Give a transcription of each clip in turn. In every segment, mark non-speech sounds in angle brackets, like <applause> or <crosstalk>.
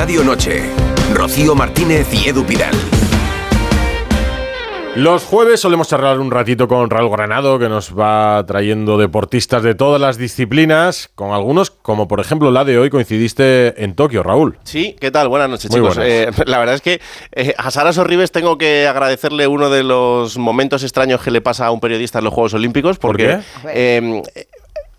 Estadio Noche. Rocío Martínez y Edu Pidal. Los jueves solemos charlar un ratito con Raúl Granado, que nos va trayendo deportistas de todas las disciplinas, con algunos, como por ejemplo la de hoy, coincidiste en Tokio, Raúl. Sí, ¿qué tal? Buenas noches, chicos. Eh, la verdad es que eh, a Sara Sorribes tengo que agradecerle uno de los momentos extraños que le pasa a un periodista en los Juegos Olímpicos, porque eh,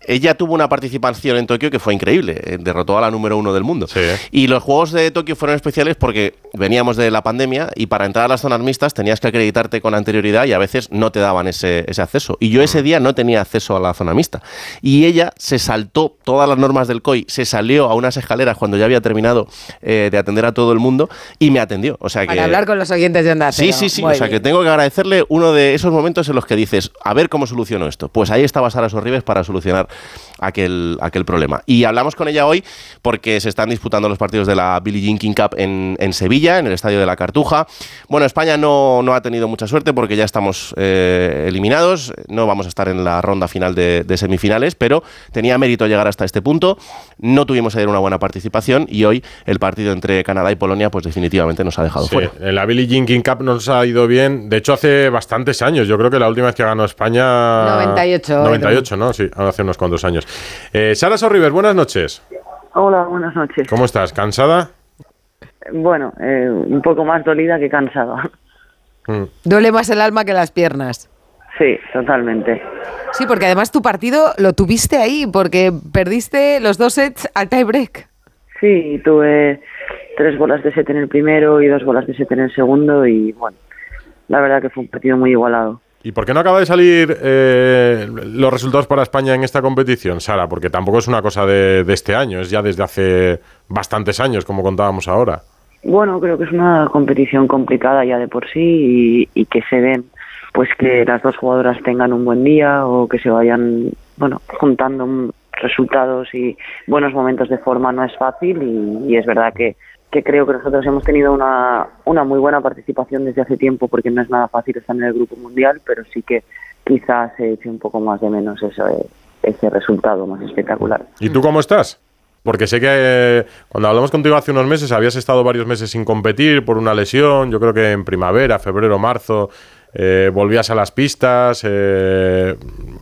ella tuvo una participación en Tokio que fue increíble, eh, derrotó a la número uno del mundo. Y los Juegos de Tokio fueron especiales porque veníamos de la pandemia y para entrar a las zonas mixtas tenías que acreditarte con anterioridad y a veces no te daban ese, acceso. Y yo ese mm. día no tenía acceso a la zona mixta. Y ella se saltó todas las normas del COI, se salió a unas escaleras cuando ya había terminado eh, de atender a todo el mundo y me atendió. O sea para hablar con los oyentes de Onda Sí, sí, sí. o sea que tengo que agradecerle uno de esos momentos en los que dices, a ver cómo soluciono esto. Pues ahí estaba Sara Sorribes para solucionar aquel, aquel problema. Y hablamos con ella hoy porque se están disputando los partidos de la Billie Jean King Cup en, Sevilla, en el Estadio de la Cartuja. Bueno, España no, no ha tenido mucha suerte porque ya estamos eh, eliminados, no vamos a estar en la ronda final de, semifinales, pero tenía mérito llegar hasta este punto. No tuvimos ayer una buena participación y hoy el partido entre Canadá y Polonia pues definitivamente nos ha dejado fuera. En la Billie Jean King Cup nos ha ido bien, de hecho hace bastantes años, yo creo que la última vez que ganó España... 98. 98, ¿no? Sí, hace unos cuantos años. Eh, Sara Sorriver, buenas noches. Hola, buenas noches. ¿Cómo estás? ¿Cansada? Bueno, eh, un poco más dolida que cansada. Mm. Duele más el alma que las piernas. Sí, totalmente. Sí, porque además tu partido lo tuviste ahí, porque perdiste los dos sets al tiebreak. Sí, tuve tres bolas de set en el primero y dos bolas de set en el segundo y bueno, la verdad que fue un partido muy igualado. ¿Y por qué no acaba de salir eh, los resultados para España en esta competición, Sara? Porque tampoco es una cosa de, este año, es ya desde hace bastantes años, como contábamos ahora. Bueno, creo que es una competición complicada ya de por sí y, que se den pues que las dos jugadoras tengan un buen día o que se vayan, bueno, juntando resultados y buenos momentos de forma no es fácil y es verdad que que creo que nosotros hemos tenido una, una muy buena participación desde hace tiempo porque no es nada fácil estar en el grupo mundial, pero sí que quizás se eche un poco más de menos ese, ese resultado más espectacular. ¿Y tú cómo estás? Porque sé que eh, cuando hablamos contigo hace unos meses habías estado varios meses sin competir por una lesión, yo creo que en primavera, febrero, marzo, eh, volvías a las pistas. Eh,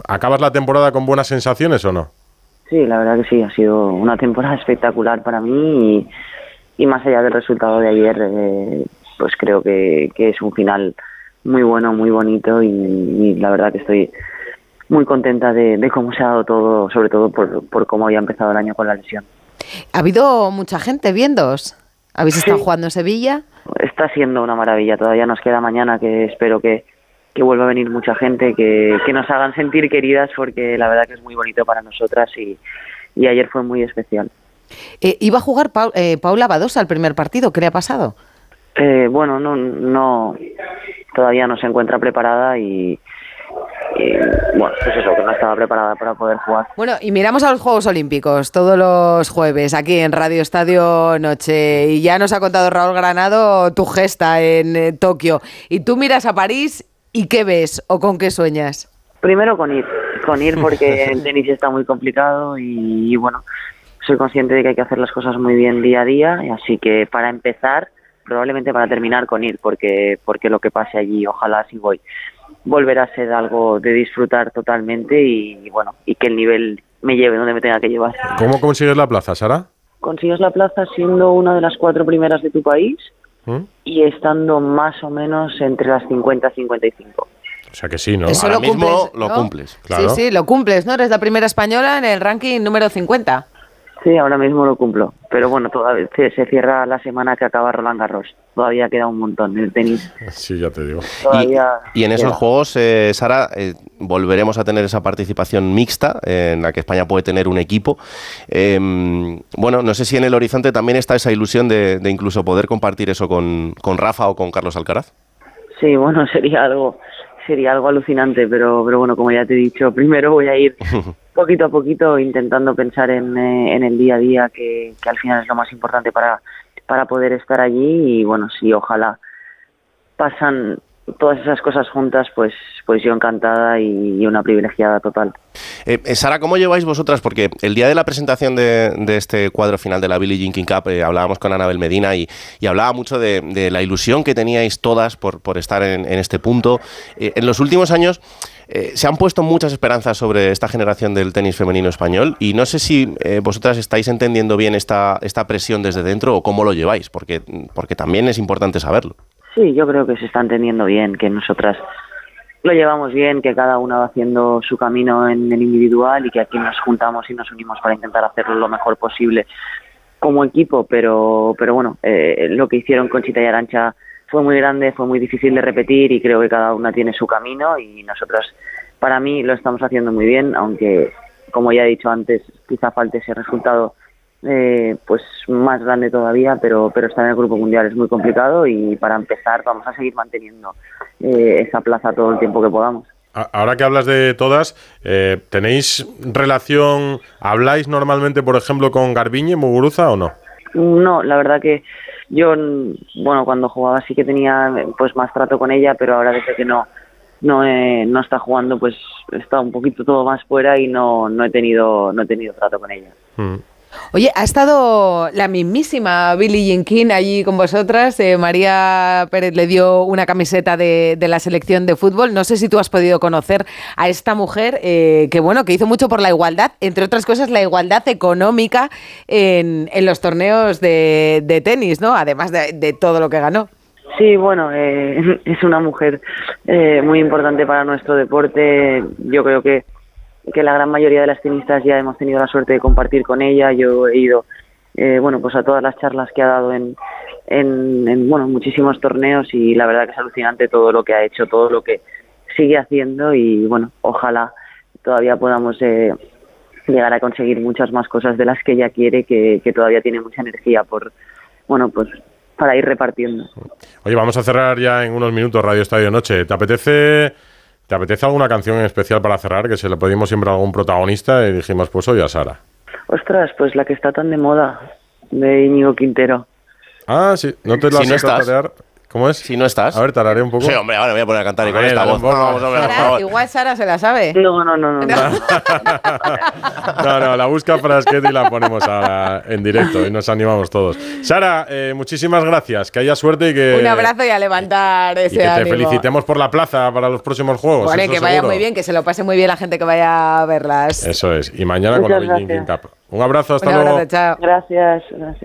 ¿Acabas la temporada con buenas sensaciones o no? Sí, la verdad que sí, ha sido una temporada espectacular para mí y y más allá del resultado de ayer, eh, pues creo que, es un final muy bueno, muy bonito y, la verdad que estoy muy contenta de, cómo se ha dado todo, sobre todo por, por cómo había empezado el año con la lesión. ¿Ha habido mucha gente viéndos? ¿Habéis estado jugando en Sevilla? Está siendo una maravilla. Todavía nos queda mañana que espero que, que vuelva a venir mucha gente, que, que, nos hagan sentir queridas porque la verdad que es muy bonito para nosotras y, y ayer fue muy especial. Eh, ¿Iba a jugar eh, Paula Badosa al primer partido? ¿Qué le ha pasado? Eh, bueno, no, no, todavía no se encuentra preparada y, bueno, pues eso, que no estaba preparada para poder jugar. Bueno, y miramos a los Juegos Olímpicos todos los jueves aquí en Radio Estadio Noche. Y ya nos ha contado Raúl Granado tu gesta en Tokio. Y tú miras a París y ¿qué ves o con qué sueñas? Primero con ir, con ir porque <laughs> el tenis está muy complicado y bueno, soy consciente de que hay que hacer las cosas muy bien día a día, así que para empezar, probablemente para terminar con ir, porque, porque lo que pase allí, ojalá si voy, volverá a ser algo de disfrutar totalmente y, bueno, y que el nivel me lleve donde me tenga que llevar. ¿Cómo consigues la plaza, Sara? Consigues la plaza siendo una de las cuatro primeras de tu país ¿Mm? y estando más o menos entre las 50 y 55. O sea que sí, ¿no? Ahora mismo lo cumples. Sí, sí, lo cumples, ¿no? Eres la primera española en el ranking número 50. Sí, ahora mismo lo cumplo. Pero bueno, todavía se, cierra la semana que acaba Roland Garros. Todavía queda un montón en el tenis. <laughs> Sí, ya te digo. Y, en esos juegos, eh, Sara, eh, volveremos a tener esa participación mixta en la que España puede tener un equipo. Em, bueno, no sé si en el horizonte también está esa ilusión de, incluso poder compartir eso con, con Rafa o con Carlos Alcaraz. Sí, bueno, <laughs> sería algo sería algo alucinante, pero, pero bueno, como ya te he dicho, primero voy a ir <laughs> poquito a poquito intentando pensar en, eh, en el día a día, que, al final es lo más importante para, para poder estar allí y bueno, sí, ojalá pasan todas esas cosas juntas, pues, pues yo encantada y, una privilegiada total. Eh, eh, Sara, ¿cómo lleváis vosotras? Porque el día de la presentación de, este cuadro final de la Billie Jean King Cup eh, hablábamos con Anabel Medina y, hablaba mucho de, la ilusión que teníais todas por, estar en, este punto. en los últimos años se han puesto muchas esperanzas sobre esta generación del tenis femenino español y no sé si vosotras estáis entendiendo bien esta, esta presión desde dentro o cómo lo lleváis, porque, porque también es importante saberlo. Sí, yo creo que se está entendiendo bien, que nosotras lo llevamos bien, que cada una va haciendo su camino en el individual y que aquí nos juntamos y nos unimos para intentar hacerlo lo mejor posible como equipo, pero, pero bueno, eh, lo que hicieron con Chita y Arancha fue muy grande, fue muy difícil de repetir y creo que cada una tiene su camino y nosotros, para mí, lo estamos haciendo muy bien, aunque, como ya he dicho antes, quizá falte ese resultado eh, pues más grande todavía, pero, pero estar en el Grupo Mundial es muy complicado y para empezar vamos a seguir manteniendo eh, esa plaza todo el tiempo que podamos. Ahora que hablas de todas, eh, ¿tenéis relación, habláis normalmente, por ejemplo, con Garbiñe, Muguruza o no? No, la verdad que yo, bueno, cuando jugaba sí que tenía pues más trato con ella, pero ahora desde que no no, no está jugando, pues está un poquito todo más fuera y no, no he tenido no he tenido trato con ella. Mm. Oye, ha estado la mismísima Billie Jean King allí con vosotras. Eh, María Pérez le dio una camiseta de, la selección de fútbol. No sé si tú has podido conocer a esta mujer eh, que, bueno, que hizo mucho por la igualdad, entre otras cosas, la igualdad económica en, los torneos de, tenis, ¿no? Además de, todo lo que ganó. Sí, bueno, eh, <laughs> es una mujer muy importante para nuestro deporte. Yo creo que que la gran mayoría de las tenistas ya hemos tenido la suerte de compartir con ella. Yo he ido, eh, bueno, pues a todas las charlas que ha dado en, en, bueno, muchísimos torneos y la verdad que es alucinante todo lo que ha hecho, todo lo que sigue haciendo y bueno, ojalá todavía podamos eh, llegar a conseguir muchas más cosas de las que ella quiere, que, que todavía tiene mucha energía por, bueno, pues para ir repartiendo. Oye, vamos a cerrar ya en unos minutos Radio Estadio Noche. ¿Te apetece ¿Te apetece alguna canción en especial para cerrar? Que se le pedimos siempre a algún protagonista y dijimos, pues hoy a Sara. Ostras, pues la que está tan de moda, de Íñigo Quintero. Ah, sí, no te la si no ¿Cómo es? Si no estás. A ver, tararé un poco. Sí, hombre, ahora me voy a poner a cantar y con esta voz. Vamos, Sara, igual Sara se la sabe. No, no, no, no. No, no, <laughs> la busca Frasquet y la ponemos en directo y nos animamos todos. Sara, eh, muchísimas gracias. Que haya suerte y que. Un abrazo y a levantar ese y que te felicitemos por la plaza para los próximos juegos. Bueno, que vaya muy bien, que se lo pase muy bien la gente que vaya a verlas. Eso es. Y mañana con la Beijing Cup. Un abrazo, hasta luego. Gracias, gracias.